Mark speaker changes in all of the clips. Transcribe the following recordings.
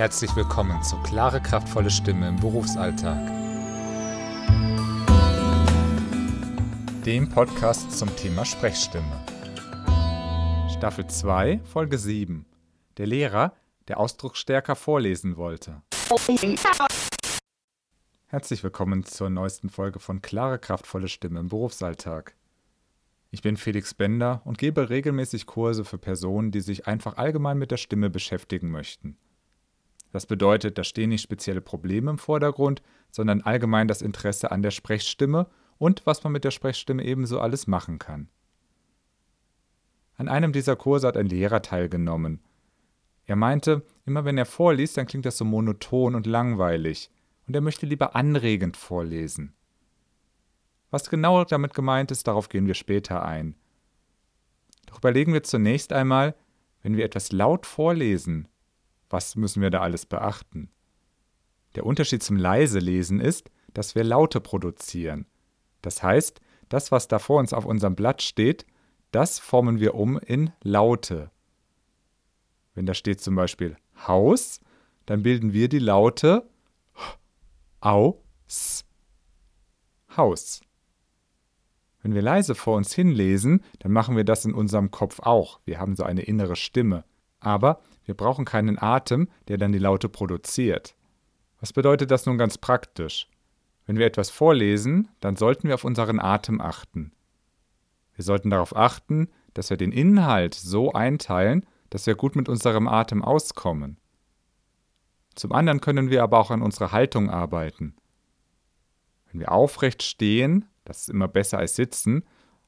Speaker 1: Herzlich willkommen zu Klare, kraftvolle Stimme im Berufsalltag. Dem Podcast zum Thema Sprechstimme. Staffel 2, Folge 7. Der Lehrer, der ausdrucksstärker vorlesen wollte. Herzlich willkommen zur neuesten Folge von Klare, kraftvolle Stimme im Berufsalltag. Ich bin Felix Bender und gebe regelmäßig Kurse für Personen, die sich einfach allgemein mit der Stimme beschäftigen möchten. Das bedeutet, da stehen nicht spezielle Probleme im Vordergrund, sondern allgemein das Interesse an der Sprechstimme und was man mit der Sprechstimme ebenso alles machen kann. An einem dieser Kurse hat ein Lehrer teilgenommen. Er meinte, immer wenn er vorliest, dann klingt das so monoton und langweilig, und er möchte lieber anregend vorlesen. Was genau damit gemeint ist, darauf gehen wir später ein. Doch überlegen wir zunächst einmal, wenn wir etwas laut vorlesen, was müssen wir da alles beachten? Der Unterschied zum leise Lesen ist, dass wir Laute produzieren. Das heißt, das, was da vor uns auf unserem Blatt steht, das formen wir um in Laute. Wenn da steht zum Beispiel Haus, dann bilden wir die Laute Au, S. Haus. Wenn wir leise vor uns hinlesen, dann machen wir das in unserem Kopf auch. Wir haben so eine innere Stimme. Aber wir brauchen keinen Atem, der dann die Laute produziert. Was bedeutet das nun ganz praktisch? Wenn wir etwas vorlesen, dann sollten wir auf unseren Atem achten. Wir sollten darauf achten, dass wir den Inhalt so einteilen, dass wir gut mit unserem Atem auskommen. Zum anderen können wir aber auch an unserer Haltung arbeiten. Wenn wir aufrecht stehen, das ist immer besser als sitzen,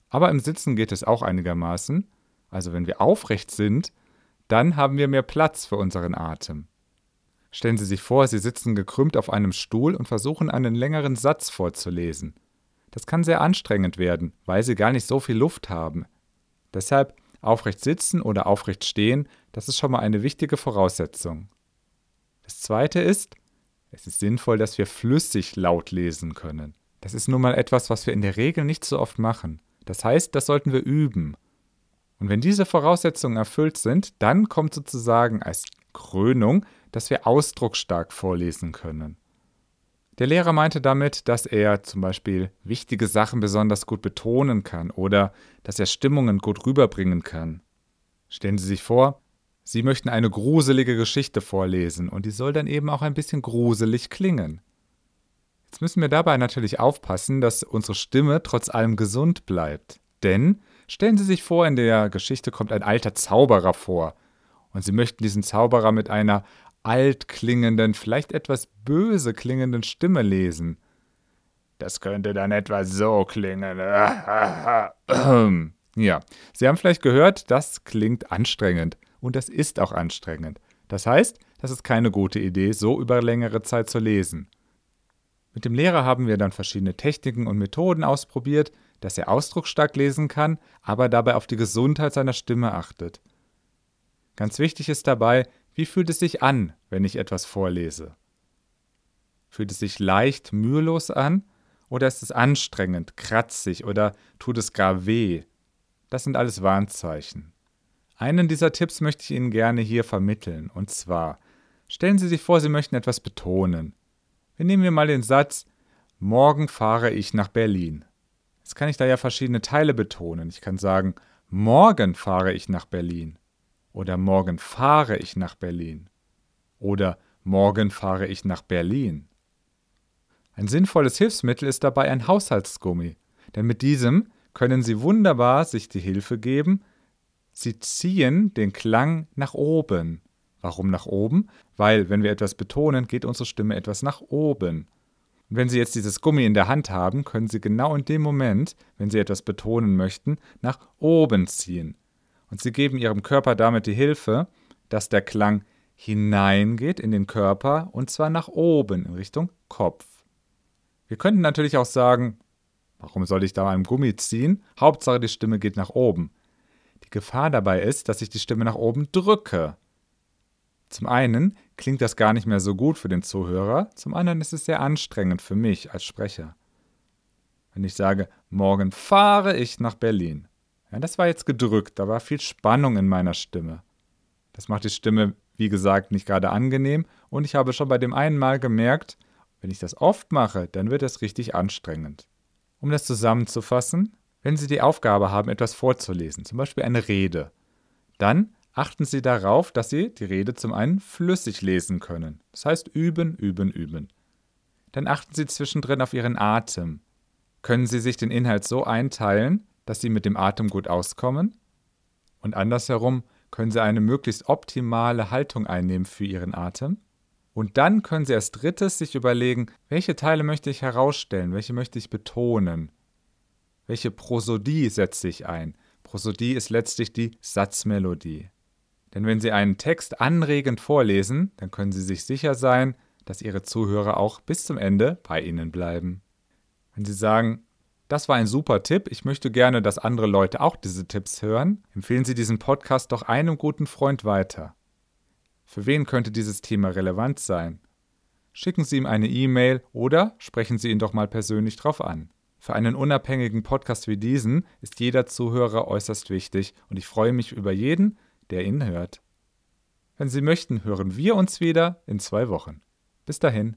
Speaker 1: aber im Sitzen geht es auch einigermaßen, also wenn wir aufrecht sind, dann haben wir mehr Platz für unseren Atem. Stellen Sie sich vor, Sie sitzen gekrümmt auf einem Stuhl und versuchen einen längeren Satz vorzulesen. Das kann sehr anstrengend werden, weil Sie gar nicht so viel Luft haben. Deshalb aufrecht sitzen oder aufrecht stehen, das ist schon mal eine wichtige Voraussetzung. Das zweite ist, es ist sinnvoll, dass wir flüssig laut lesen können. Das ist nun mal etwas, was wir in der Regel nicht so oft machen. Das heißt, das sollten wir üben. Und wenn diese Voraussetzungen erfüllt sind, dann kommt sozusagen als Krönung, dass wir ausdrucksstark vorlesen können. Der Lehrer meinte damit, dass er zum Beispiel wichtige Sachen besonders gut betonen kann oder dass er Stimmungen gut rüberbringen kann. Stellen Sie sich vor, Sie möchten eine gruselige Geschichte vorlesen und die soll dann eben auch ein bisschen gruselig klingen. Jetzt müssen wir dabei natürlich aufpassen, dass unsere Stimme trotz allem gesund bleibt. Denn Stellen Sie sich vor, in der Geschichte kommt ein alter Zauberer vor und Sie möchten diesen Zauberer mit einer altklingenden, vielleicht etwas böse klingenden Stimme lesen. Das könnte dann etwa so klingen. ja, Sie haben vielleicht gehört, das klingt anstrengend und das ist auch anstrengend. Das heißt, das ist keine gute Idee, so über längere Zeit zu lesen. Mit dem Lehrer haben wir dann verschiedene Techniken und Methoden ausprobiert, dass er ausdrucksstark lesen kann, aber dabei auf die Gesundheit seiner Stimme achtet. Ganz wichtig ist dabei, wie fühlt es sich an, wenn ich etwas vorlese? Fühlt es sich leicht, mühelos an oder ist es anstrengend, kratzig oder tut es gar weh? Das sind alles Warnzeichen. Einen dieser Tipps möchte ich Ihnen gerne hier vermitteln, und zwar stellen Sie sich vor, Sie möchten etwas betonen. Wir nehmen wir mal den Satz Morgen fahre ich nach Berlin. Jetzt kann ich da ja verschiedene Teile betonen. Ich kann sagen, morgen fahre ich nach Berlin. Oder morgen fahre ich nach Berlin. Oder morgen fahre ich nach Berlin. Ein sinnvolles Hilfsmittel ist dabei ein Haushaltsgummi, denn mit diesem können Sie wunderbar sich die Hilfe geben, Sie ziehen den Klang nach oben. Warum nach oben? Weil, wenn wir etwas betonen, geht unsere Stimme etwas nach oben. Und wenn Sie jetzt dieses Gummi in der Hand haben, können Sie genau in dem Moment, wenn Sie etwas betonen möchten, nach oben ziehen. Und Sie geben Ihrem Körper damit die Hilfe, dass der Klang hineingeht in den Körper und zwar nach oben in Richtung Kopf. Wir könnten natürlich auch sagen, warum soll ich da am Gummi ziehen? Hauptsache die Stimme geht nach oben. Die Gefahr dabei ist, dass ich die Stimme nach oben drücke. Zum einen klingt das gar nicht mehr so gut für den Zuhörer, zum anderen ist es sehr anstrengend für mich als Sprecher. Wenn ich sage, morgen fahre ich nach Berlin. Ja, das war jetzt gedrückt, da war viel Spannung in meiner Stimme. Das macht die Stimme wie gesagt, nicht gerade angenehm und ich habe schon bei dem einen Mal gemerkt, wenn ich das oft mache, dann wird es richtig anstrengend. Um das zusammenzufassen, wenn Sie die Aufgabe haben, etwas vorzulesen, zum Beispiel eine Rede, dann achten Sie darauf, dass Sie die Rede zum einen flüssig lesen können. Das heißt üben, üben, üben. Dann achten Sie zwischendrin auf Ihren Atem. Können Sie sich den Inhalt so einteilen, dass Sie mit dem Atem gut auskommen? Und andersherum, können Sie eine möglichst optimale Haltung einnehmen für Ihren Atem? Und dann können Sie als drittes sich überlegen, welche Teile möchte ich herausstellen, welche möchte ich betonen, welche Prosodie setze ich ein. Prosodie ist letztlich die Satzmelodie. Denn wenn Sie einen Text anregend vorlesen, dann können Sie sich sicher sein, dass Ihre Zuhörer auch bis zum Ende bei Ihnen bleiben. Wenn Sie sagen, das war ein super Tipp, ich möchte gerne, dass andere Leute auch diese Tipps hören, empfehlen Sie diesen Podcast doch einem guten Freund weiter. Für wen könnte dieses Thema relevant sein? Schicken Sie ihm eine E-Mail oder sprechen Sie ihn doch mal persönlich drauf an. Für einen unabhängigen Podcast wie diesen ist jeder Zuhörer äußerst wichtig und ich freue mich über jeden, der ihn hört. Wenn Sie möchten, hören wir uns wieder in zwei Wochen. Bis dahin.